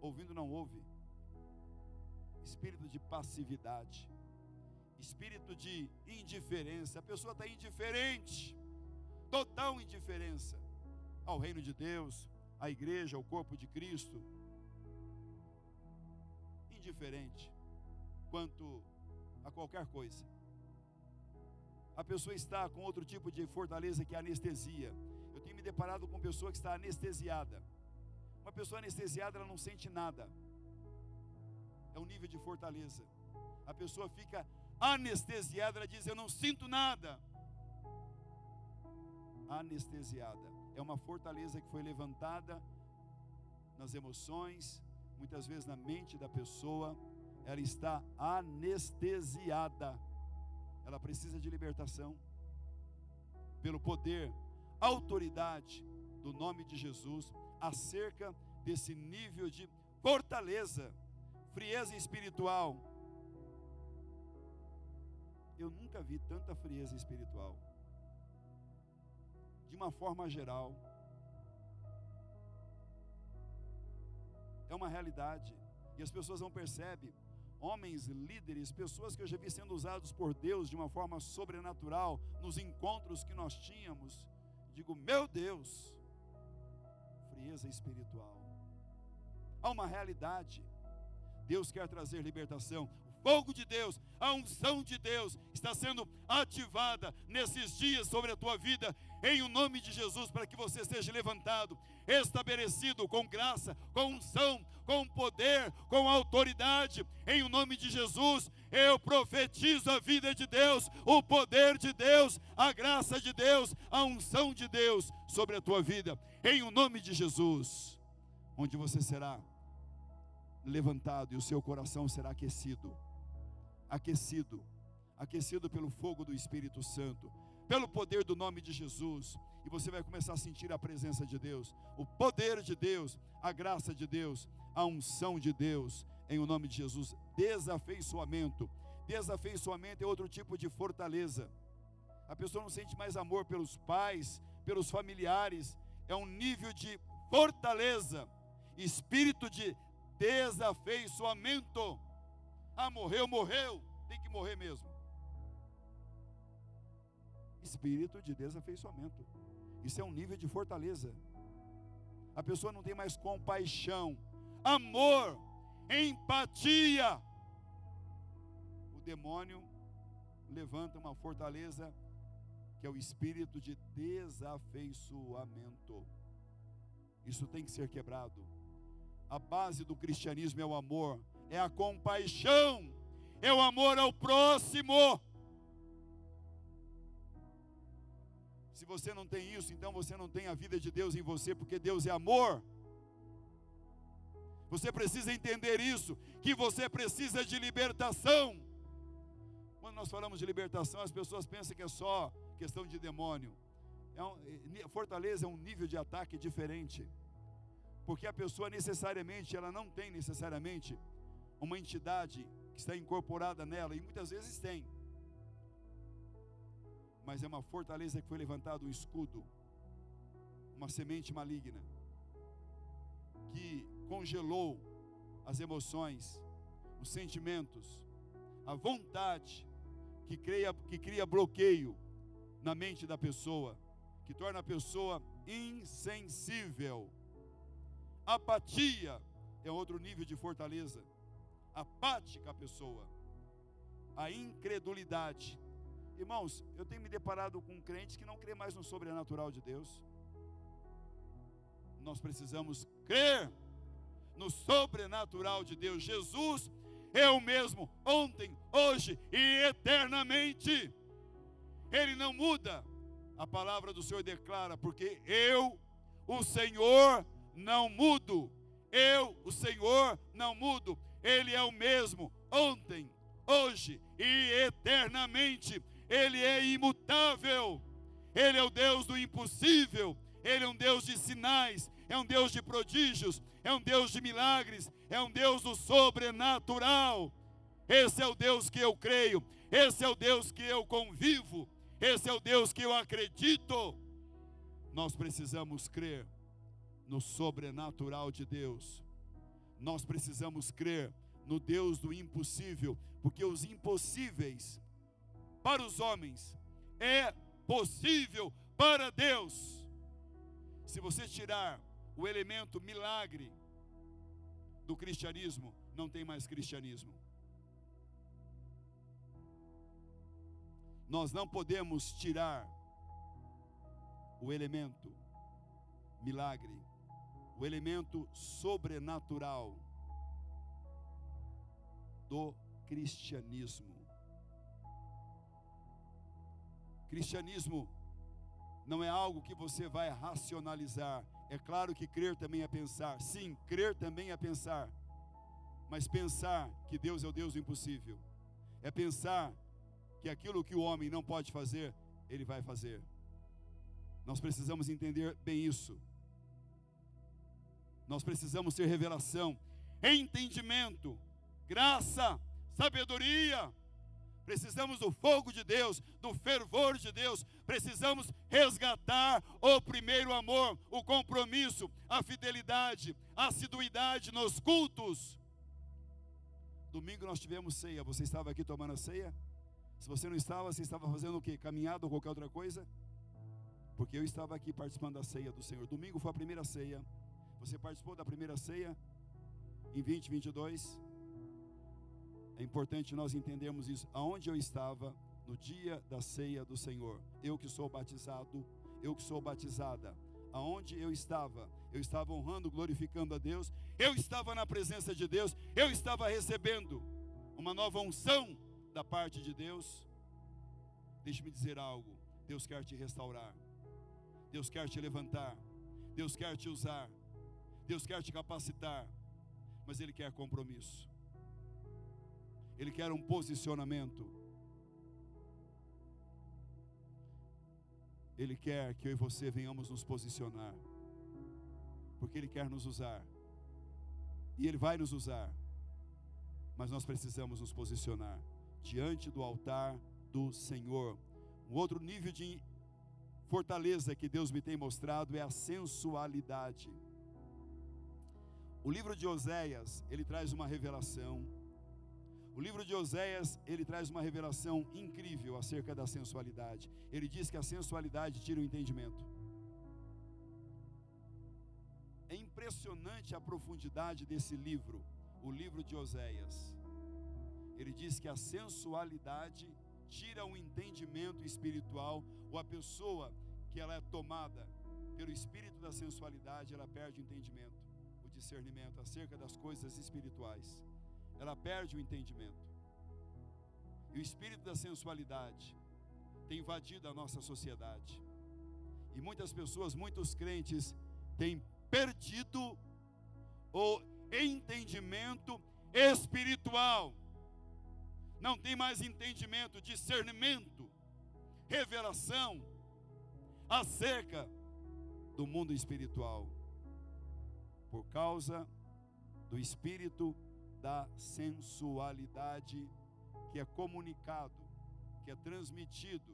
ouvindo não ouve. Espírito de passividade, espírito de indiferença. A pessoa está indiferente, total indiferença ao reino de Deus, à igreja, ao corpo de Cristo. Indiferente quanto a qualquer coisa. A pessoa está com outro tipo de fortaleza que é anestesia. Eu tenho me deparado com pessoa que está anestesiada. Uma pessoa anestesiada, ela não sente nada. É um nível de fortaleza. A pessoa fica anestesiada, ela diz: Eu não sinto nada. Anestesiada. É uma fortaleza que foi levantada nas emoções, muitas vezes na mente da pessoa ela está anestesiada. Ela precisa de libertação pelo poder, autoridade do nome de Jesus acerca desse nível de fortaleza, frieza espiritual. Eu nunca vi tanta frieza espiritual. De uma forma geral, é uma realidade. E as pessoas não percebem homens líderes, pessoas que eu já vi sendo usados por Deus de uma forma sobrenatural nos encontros que nós tínhamos. Digo, meu Deus, frieza espiritual. Há uma realidade. Deus quer trazer libertação. Fogo de Deus, a unção de Deus está sendo ativada nesses dias sobre a tua vida, em o nome de Jesus, para que você seja levantado, estabelecido com graça, com unção, com poder, com autoridade, em o nome de Jesus, eu profetizo a vida de Deus, o poder de Deus, a graça de Deus, a unção de Deus sobre a tua vida, em o nome de Jesus, onde você será levantado e o seu coração será aquecido aquecido aquecido pelo fogo do Espírito Santo pelo poder do nome de Jesus. E você vai começar a sentir a presença de Deus, o poder de Deus, a graça de Deus, a unção de Deus, em o nome de Jesus. Desafeiçoamento. Desafeiçoamento é outro tipo de fortaleza. A pessoa não sente mais amor pelos pais, pelos familiares, é um nível de fortaleza, espírito de desafeiçoamento. Ah, morreu, morreu, tem que morrer mesmo. Espírito de desafeiçoamento. Isso é um nível de fortaleza. A pessoa não tem mais compaixão, amor, empatia. O demônio levanta uma fortaleza que é o espírito de desafeiçoamento. Isso tem que ser quebrado. A base do cristianismo é o amor, é a compaixão, é o amor ao próximo. Se você não tem isso, então você não tem a vida de Deus em você, porque Deus é amor. Você precisa entender isso, que você precisa de libertação. Quando nós falamos de libertação, as pessoas pensam que é só questão de demônio. É um, fortaleza é um nível de ataque diferente. Porque a pessoa necessariamente, ela não tem necessariamente uma entidade que está incorporada nela, e muitas vezes tem. Mas é uma fortaleza que foi levantado um escudo, uma semente maligna, que congelou as emoções, os sentimentos, a vontade, que cria, que cria bloqueio na mente da pessoa, que torna a pessoa insensível. Apatia é outro nível de fortaleza. Apática a pessoa. A incredulidade. Irmãos, eu tenho me deparado com crentes que não crê mais no sobrenatural de Deus. Nós precisamos crer no sobrenatural de Deus. Jesus é o mesmo ontem, hoje e eternamente. Ele não muda. A palavra do Senhor declara: porque eu, o Senhor, não mudo. Eu, o Senhor, não mudo. Ele é o mesmo ontem, hoje e eternamente. Ele é imutável. Ele é o Deus do impossível. Ele é um Deus de sinais, é um Deus de prodígios, é um Deus de milagres, é um Deus do sobrenatural. Esse é o Deus que eu creio, esse é o Deus que eu convivo, esse é o Deus que eu acredito. Nós precisamos crer no sobrenatural de Deus. Nós precisamos crer no Deus do impossível, porque os impossíveis para os homens é possível para Deus. Se você tirar o elemento milagre do cristianismo, não tem mais cristianismo. Nós não podemos tirar o elemento milagre, o elemento sobrenatural do cristianismo. Cristianismo não é algo que você vai racionalizar. É claro que crer também é pensar. Sim, crer também é pensar. Mas pensar que Deus é o Deus do impossível. É pensar que aquilo que o homem não pode fazer, ele vai fazer. Nós precisamos entender bem isso. Nós precisamos ter revelação, entendimento, graça, sabedoria. Precisamos do fogo de Deus, do fervor de Deus. Precisamos resgatar o primeiro amor, o compromisso, a fidelidade, a assiduidade nos cultos. Domingo nós tivemos ceia. Você estava aqui tomando a ceia? Se você não estava, você estava fazendo o quê? Caminhada ou qualquer outra coisa? Porque eu estava aqui participando da ceia do Senhor. Domingo foi a primeira ceia. Você participou da primeira ceia em 2022? É importante nós entendermos isso. Aonde eu estava no dia da ceia do Senhor? Eu que sou batizado, eu que sou batizada. Aonde eu estava? Eu estava honrando, glorificando a Deus. Eu estava na presença de Deus. Eu estava recebendo uma nova unção da parte de Deus, deixe-me dizer algo: Deus quer te restaurar, Deus quer te levantar, Deus quer te usar, Deus quer te capacitar, mas Ele quer compromisso, Ele quer um posicionamento. Ele quer que eu e você venhamos nos posicionar, porque Ele quer nos usar, e Ele vai nos usar, mas nós precisamos nos posicionar diante do altar do Senhor. Um outro nível de fortaleza que Deus me tem mostrado é a sensualidade. O livro de Oséias, ele traz uma revelação. O livro de Oséias, ele traz uma revelação incrível acerca da sensualidade. Ele diz que a sensualidade tira o entendimento. É impressionante a profundidade desse livro, o livro de Oséias. Ele diz que a sensualidade tira o entendimento espiritual, ou a pessoa que ela é tomada pelo espírito da sensualidade, ela perde o entendimento discernimento acerca das coisas espirituais, ela perde o entendimento. E o espírito da sensualidade tem invadido a nossa sociedade. E muitas pessoas, muitos crentes, têm perdido o entendimento espiritual. Não tem mais entendimento, discernimento, revelação acerca do mundo espiritual por causa do espírito da sensualidade que é comunicado, que é transmitido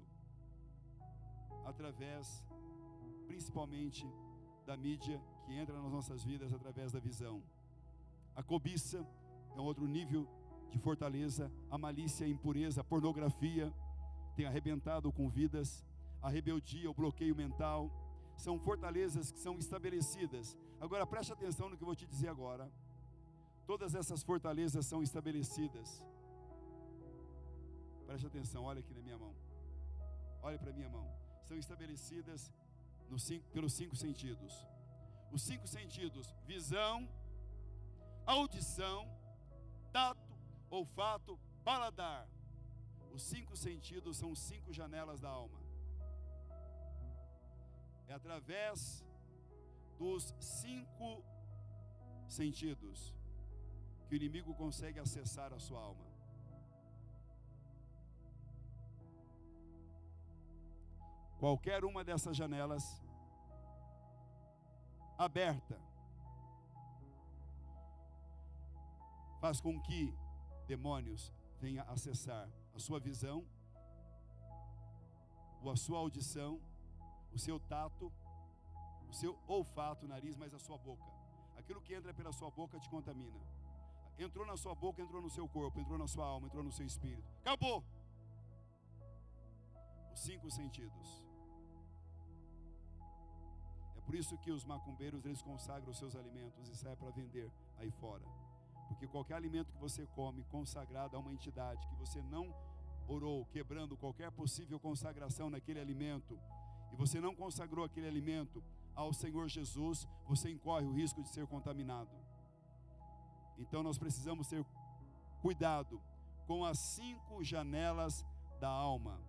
através, principalmente, da mídia que entra nas nossas vidas através da visão. A cobiça é um outro nível de fortaleza, a malícia, a impureza, a pornografia tem arrebentado com vidas, a rebeldia, o bloqueio mental, são fortalezas que são estabelecidas. Agora preste atenção no que eu vou te dizer agora. Todas essas fortalezas são estabelecidas. Preste atenção, olha aqui na minha mão. Olhe para a minha mão. São estabelecidas cinco, pelos cinco sentidos. Os cinco sentidos: visão, audição, tato, olfato, paladar. Os cinco sentidos são cinco janelas da alma. É através dos cinco sentidos que o inimigo consegue acessar a sua alma. Qualquer uma dessas janelas aberta faz com que demônios venham acessar a sua visão, ou a sua audição, o seu tato, o seu olfato, nariz, mas a sua boca. Aquilo que entra pela sua boca te contamina. Entrou na sua boca, entrou no seu corpo, entrou na sua alma, entrou no seu espírito. Acabou. Os cinco sentidos. É por isso que os macumbeiros eles consagram os seus alimentos e saem para vender aí fora. Porque qualquer alimento que você come consagrado a uma entidade que você não orou, quebrando qualquer possível consagração naquele alimento, e você não consagrou aquele alimento ao Senhor Jesus, você incorre o risco de ser contaminado. Então nós precisamos ter cuidado com as cinco janelas da alma.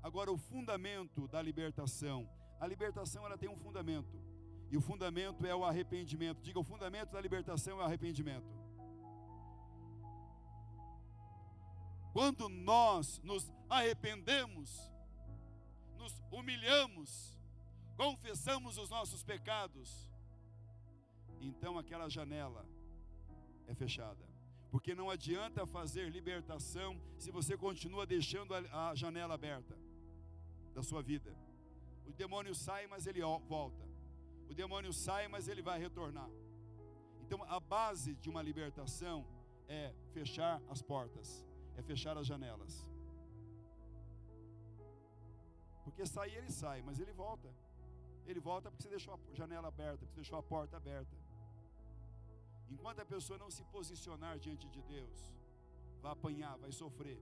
Agora o fundamento da libertação. A libertação ela tem um fundamento. E o fundamento é o arrependimento. Diga, o fundamento da libertação é o arrependimento. Quando nós nos arrependemos, nos humilhamos, confessamos os nossos pecados, então aquela janela é fechada. Porque não adianta fazer libertação se você continua deixando a, janela aberta da sua vida. O demônio sai, mas ele volta. O demônio sai, mas ele vai retornar. Então, a base de uma libertação é fechar as portas, é fechar as janelas. Porque sair ele sai, mas ele volta. Ele volta porque você deixou a janela aberta, porque você deixou a porta aberta. Enquanto a pessoa não se posicionar diante de Deus, vai apanhar, vai sofrer.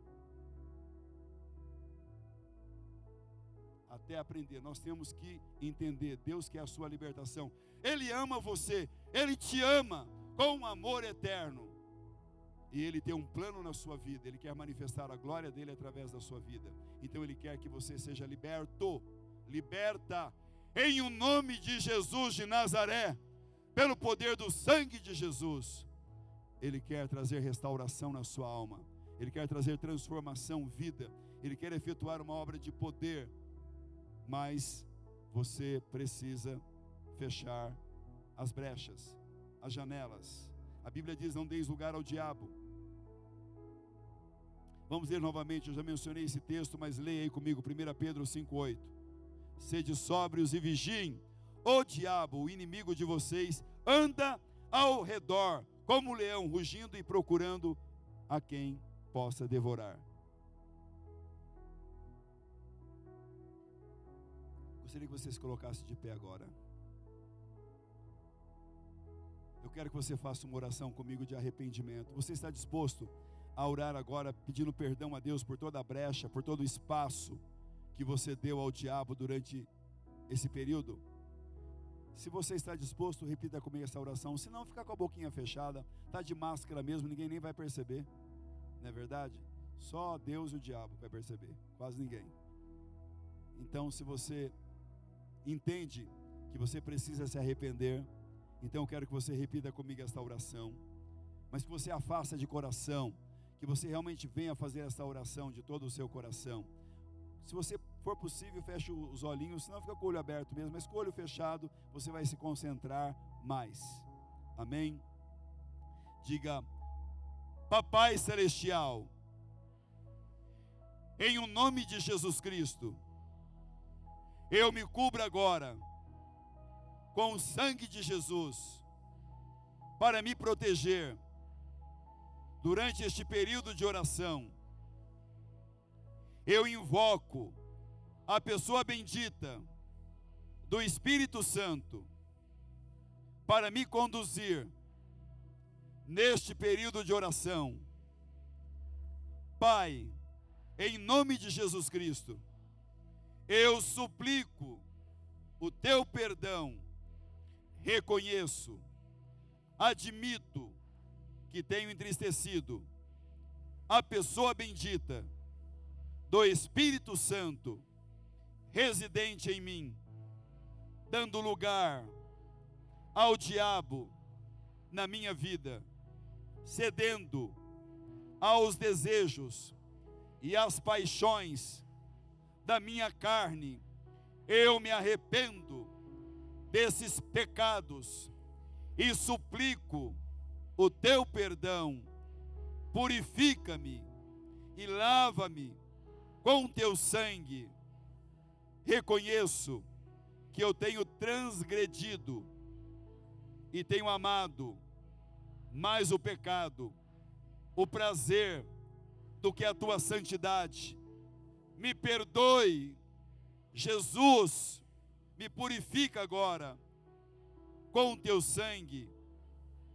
Até aprender, nós temos que entender: Deus quer a sua libertação. Ele ama você, Ele te ama com um amor eterno. E Ele tem um plano na sua vida, Ele quer manifestar a glória dele através da sua vida. Então Ele quer que você seja liberto, liberta, em o nome de Jesus de Nazaré, pelo poder do sangue de Jesus. Ele quer trazer restauração na sua alma, Ele quer trazer transformação, vida, Ele quer efetuar uma obra de poder, mas você precisa fechar as brechas, as janelas. A Bíblia diz: não deis lugar ao diabo. Vamos ler novamente, eu já mencionei esse texto, mas leia aí comigo, 1 Pedro 5,8. Sede sóbrios e vigiem, o diabo, o inimigo de vocês, anda ao redor, como um leão, rugindo e procurando a quem possa devorar. Gostaria que você se colocasse de pé agora. Eu quero que você faça uma oração comigo de arrependimento. Você está disposto a orar agora, pedindo perdão a Deus por toda a brecha, por todo o espaço que você deu ao diabo durante esse período? Se você está disposto, repita comigo essa oração. Se não, ficar com a boquinha fechada, tá de máscara mesmo, ninguém nem vai perceber. Não é verdade? Só Deus e o diabo vai perceber, quase ninguém. Então, se você entende que você precisa se arrepender, então eu quero que você repita comigo esta oração. Mas que você a faça de coração, que você realmente venha fazer esta oração de todo o seu coração. Se você for possível, feche os olhinhos, senão fica com o olho aberto mesmo, mas com o olho fechado, você vai se concentrar mais. Amém? Diga, Papai Celestial, em o nome de Jesus Cristo, eu me cubro agora com o sangue de Jesus para me proteger durante este período de oração. Eu invoco a pessoa bendita do Espírito Santo para me conduzir neste período de oração. Pai, em nome de Jesus Cristo, eu suplico o teu perdão, reconheço, admito que tenho entristecido a pessoa bendita do Espírito Santo residente em mim, dando lugar ao diabo na minha vida, cedendo aos desejos e às paixões da minha carne, eu me arrependo desses pecados e suplico o teu perdão. Purifica-me e lava-me com teu sangue. Reconheço que eu tenho transgredido e tenho amado mais o pecado, o prazer, do que a tua santidade me perdoe. Jesus, me purifica agora com o teu sangue,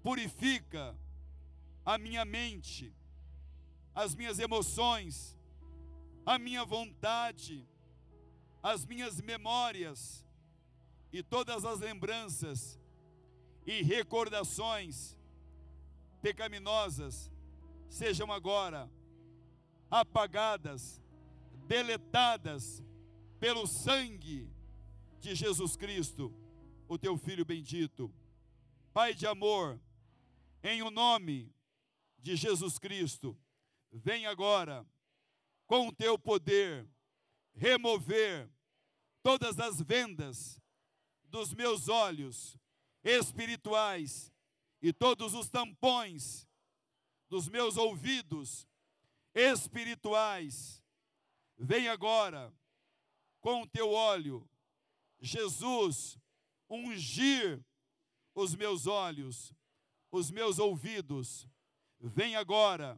purifica a minha mente, as minhas emoções, a minha vontade, as minhas memórias e todas as lembranças e recordações pecaminosas sejam agora apagadas deletadas pelo sangue de Jesus Cristo, o teu Filho bendito. Pai de amor, em o nome de Jesus Cristo, vem agora com o teu poder remover todas as vendas dos meus olhos espirituais e todos os tampões dos meus ouvidos espirituais Vem agora com o teu óleo, Jesus, ungir os meus olhos, os meus ouvidos. Vem agora,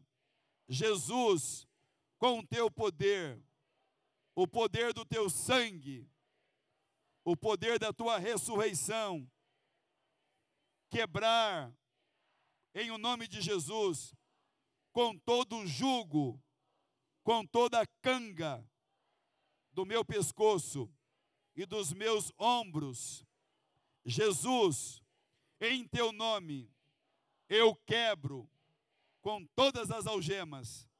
Jesus, com o teu poder, o poder do teu sangue, o poder da tua ressurreição, quebrar, em o nome de Jesus, com todo o jugo com toda a canga do meu pescoço e dos meus ombros. Jesus, em teu nome, eu quebro com todas as algemas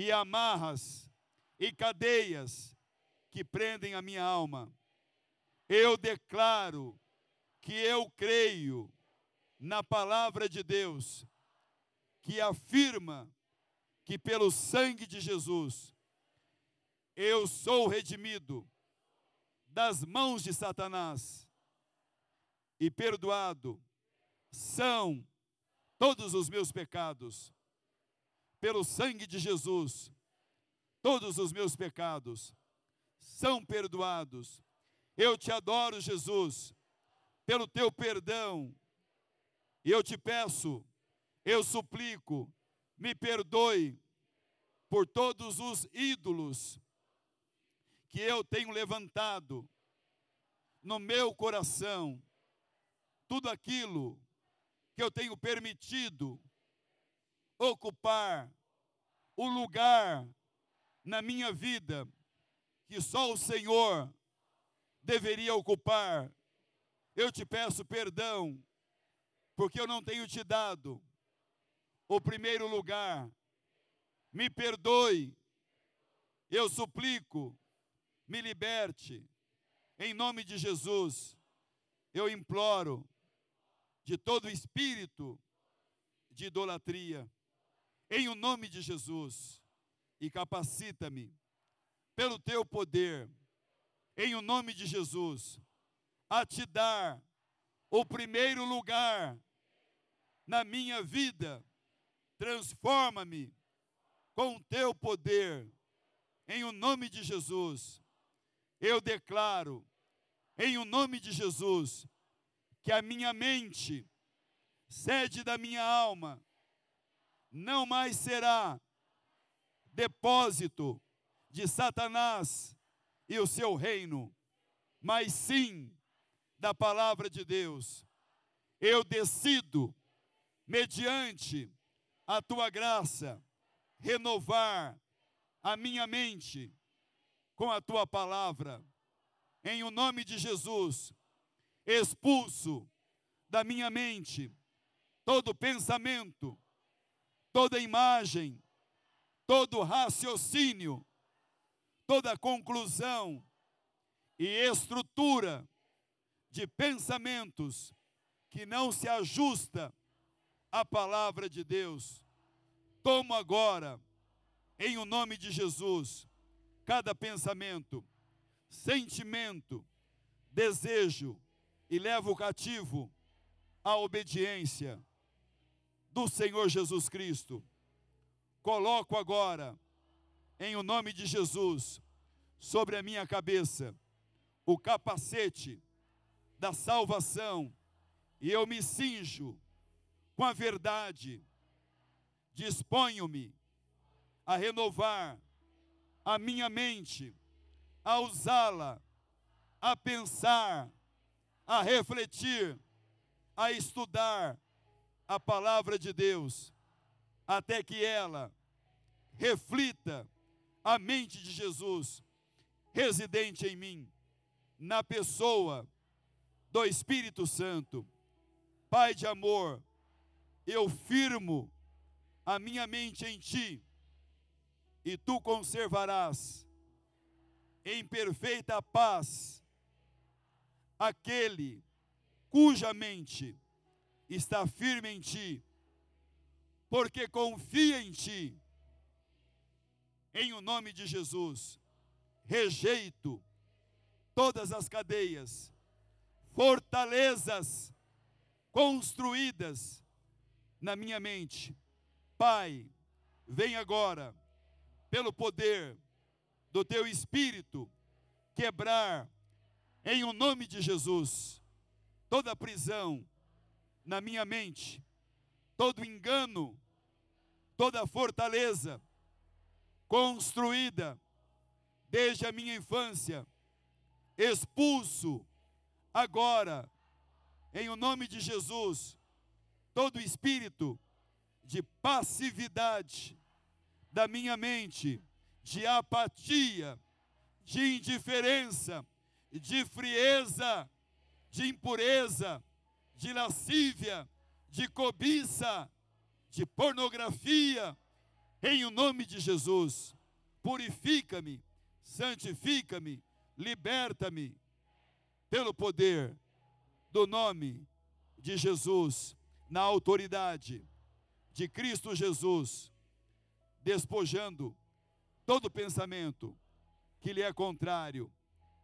e amarras e cadeias que prendem a minha alma. Eu declaro que eu creio na palavra de Deus, que afirma que pelo sangue de Jesus eu sou redimido das mãos de Satanás e perdoado são todos os meus pecados. Pelo sangue de Jesus, todos os meus pecados são perdoados. Eu te adoro, Jesus, pelo teu perdão. E eu te peço, eu suplico, me perdoe por todos os ídolos que eu tenho levantado no meu coração, tudo aquilo que eu tenho permitido ocupar o lugar na minha vida que só o Senhor deveria ocupar. Eu te peço perdão, porque eu não tenho te dado o primeiro lugar. Me perdoe, eu suplico me liberte. Em nome de Jesus, eu imploro de todo espírito de idolatria, em o nome de Jesus, e capacita-me pelo teu poder, em o nome de Jesus, a te dar o primeiro lugar na minha vida. Transforma-me com o teu poder, em o nome de Jesus eu declaro, em o nome de Jesus, que a minha mente, sede da minha alma, não mais será depósito de Satanás e o seu reino, mas sim da palavra de Deus. Eu decido, mediante a tua graça, renovar a minha mente com a tua palavra. Em o nome de Jesus, expulso da minha mente todo pensamento, toda imagem, todo raciocínio, toda conclusão e estrutura de pensamentos que não se ajusta à palavra de Deus. Tomo agora, em o nome de Jesus, cada pensamento, sentimento, desejo e levo cativo à obediência do Senhor Jesus Cristo. Coloco agora, em o nome de Jesus, sobre a minha cabeça o capacete da salvação e eu me cinjo com a verdade. Disponho-me a renovar a minha mente, a usá-la, a pensar, a refletir, a estudar a palavra de Deus, até que ela reflita a mente de Jesus residente em mim, na pessoa do Espírito Santo. Pai de amor, eu firmo a minha mente em Ti e tu conservarás em perfeita paz aquele cuja mente está firme em ti, porque confia em ti. Em o nome de Jesus, rejeito todas as cadeias, fortalezas construídas na minha mente. Pai, vem agora pelo poder do teu espírito, quebrar em o nome de Jesus toda prisão na minha mente, todo engano, toda fortaleza construída desde a minha infância, expulso agora em o nome de Jesus todo espírito de passividade, da minha mente de apatia, de indiferença, de frieza, de impureza, de lascívia, de cobiça, de pornografia, em o nome de Jesus. Purifica-me, santifica-me, liberta-me, pelo poder do nome de Jesus, na autoridade de Cristo Jesus despojando todo pensamento que lhe é contrário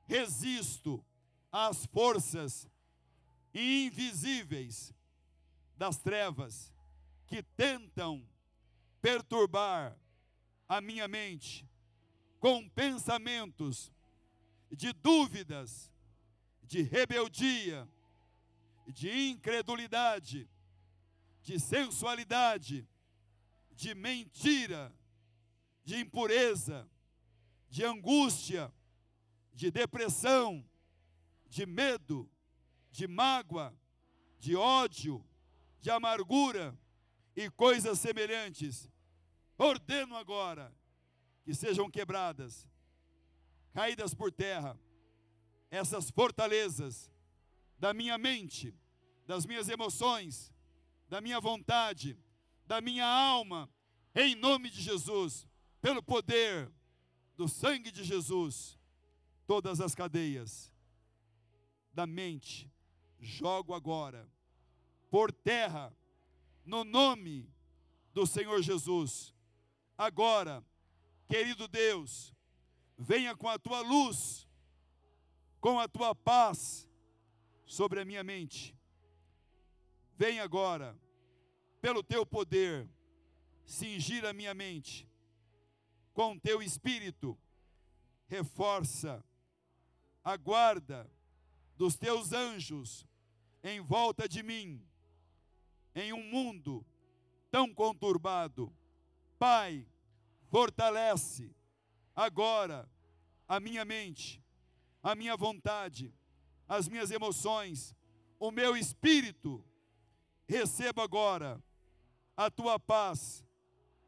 resisto às forças invisíveis das trevas que tentam perturbar a minha mente com pensamentos de dúvidas, de rebeldia, de incredulidade, de sensualidade, de mentira, de impureza, de angústia, de depressão, de medo, de mágoa, de ódio, de amargura e coisas semelhantes. Ordeno agora que sejam quebradas, caídas por terra, essas fortalezas da minha mente, das minhas emoções, da minha vontade, da minha alma, em nome de Jesus, pelo poder do sangue de Jesus, todas as cadeias da mente, jogo agora por terra, no nome do Senhor Jesus. Agora, querido Deus, venha com a tua luz, com a tua paz sobre a minha mente. Venha agora, pelo teu poder, cingir a minha mente com teu espírito, reforça a guarda dos teus anjos em volta de mim, em um mundo tão conturbado. Pai, fortalece agora a minha mente, a minha vontade, as minhas emoções, o meu espírito. Receba agora a tua paz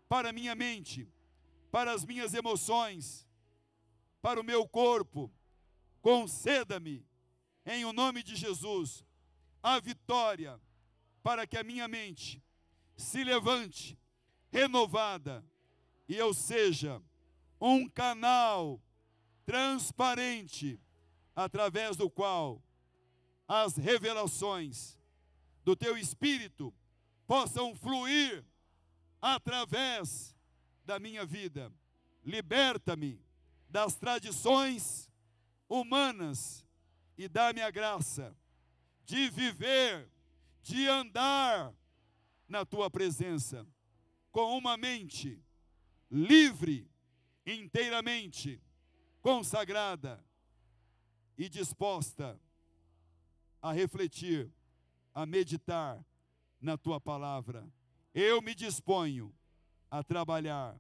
para a minha mente, para as minhas emoções, para o meu corpo. Conceda-me, em o nome de Jesus, a vitória para que a minha mente se levante renovada e eu seja um canal transparente através do qual as revelações do teu espírito possam fluir através da minha vida. Liberta-me das tradições humanas e dá-me a graça de viver, de andar na tua presença com uma mente livre, inteiramente consagrada e disposta a refletir, a meditar na tua palavra. Eu me disponho a trabalhar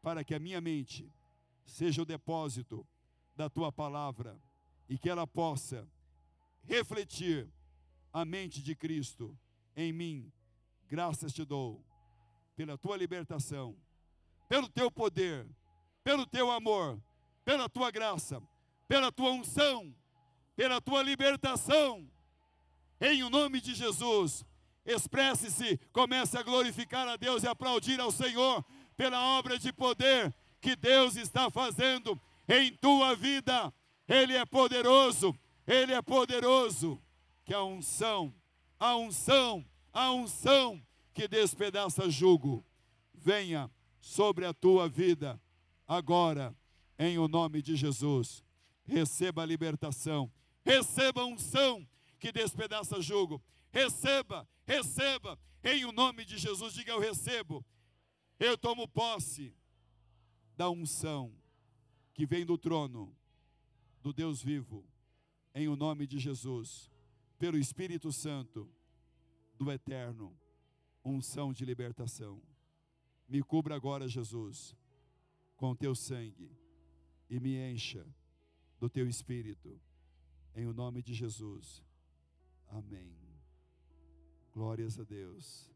para que a minha mente seja o depósito da tua palavra e que ela possa refletir a mente de Cristo em mim. Graças te dou pela tua libertação, pelo teu poder, pelo teu amor, pela tua graça, pela tua unção, pela tua libertação. Em o nome de Jesus, expresse-se, comece a glorificar a Deus e aplaudir ao Senhor pela obra de poder que Deus está fazendo em tua vida. Ele é poderoso, ele é poderoso. Que a unção, a unção, a unção que despedaça jugo, venha sobre a tua vida agora, em o nome de Jesus. Receba a libertação, receba a unção que despedaça jugo, receba, receba, em o nome de Jesus. Diga: Eu recebo, eu tomo posse da unção que vem do trono do Deus vivo, em o nome de Jesus, pelo Espírito Santo do Eterno, unção de libertação. Me cubra agora, Jesus, com teu sangue e me encha do teu Espírito, em o nome de Jesus. Amém. Glórias a Deus.